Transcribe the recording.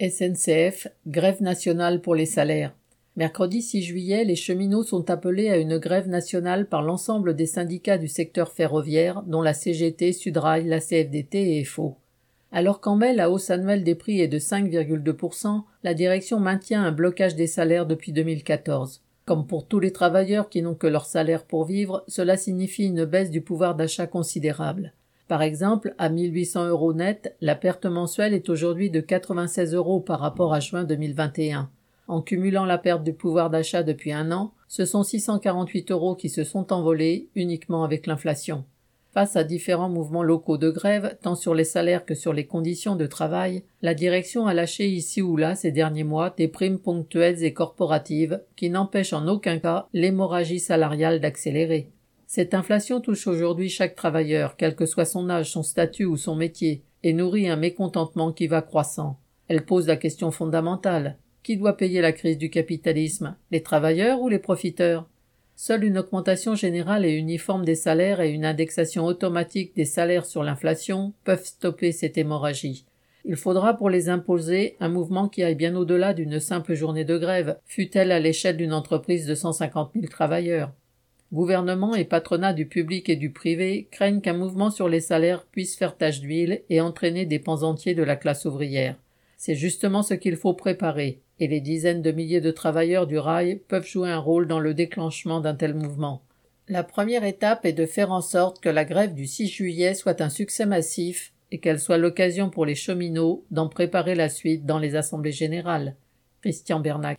SNCF, grève nationale pour les salaires. Mercredi 6 juillet, les cheminots sont appelés à une grève nationale par l'ensemble des syndicats du secteur ferroviaire, dont la CGT, Sudrail, la CFDT et FO. Alors qu'en mai, la hausse annuelle des prix est de 5,2%, la direction maintient un blocage des salaires depuis 2014. Comme pour tous les travailleurs qui n'ont que leur salaire pour vivre, cela signifie une baisse du pouvoir d'achat considérable. Par exemple, à 1800 euros net, la perte mensuelle est aujourd'hui de 96 euros par rapport à juin 2021. En cumulant la perte du pouvoir d'achat depuis un an, ce sont 648 euros qui se sont envolés uniquement avec l'inflation. Face à différents mouvements locaux de grève, tant sur les salaires que sur les conditions de travail, la direction a lâché ici ou là ces derniers mois des primes ponctuelles et corporatives qui n'empêchent en aucun cas l'hémorragie salariale d'accélérer. Cette inflation touche aujourd'hui chaque travailleur, quel que soit son âge, son statut ou son métier, et nourrit un mécontentement qui va croissant. Elle pose la question fondamentale. Qui doit payer la crise du capitalisme? Les travailleurs ou les profiteurs? Seule une augmentation générale et uniforme des salaires et une indexation automatique des salaires sur l'inflation peuvent stopper cette hémorragie. Il faudra pour les imposer un mouvement qui aille bien au-delà d'une simple journée de grève, fût-elle à l'échelle d'une entreprise de 150 000 travailleurs. Gouvernement et patronat du public et du privé craignent qu'un mouvement sur les salaires puisse faire tache d'huile et entraîner des pans entiers de la classe ouvrière. C'est justement ce qu'il faut préparer, et les dizaines de milliers de travailleurs du rail peuvent jouer un rôle dans le déclenchement d'un tel mouvement. La première étape est de faire en sorte que la grève du 6 juillet soit un succès massif et qu'elle soit l'occasion pour les cheminots d'en préparer la suite dans les assemblées générales. Christian Bernac.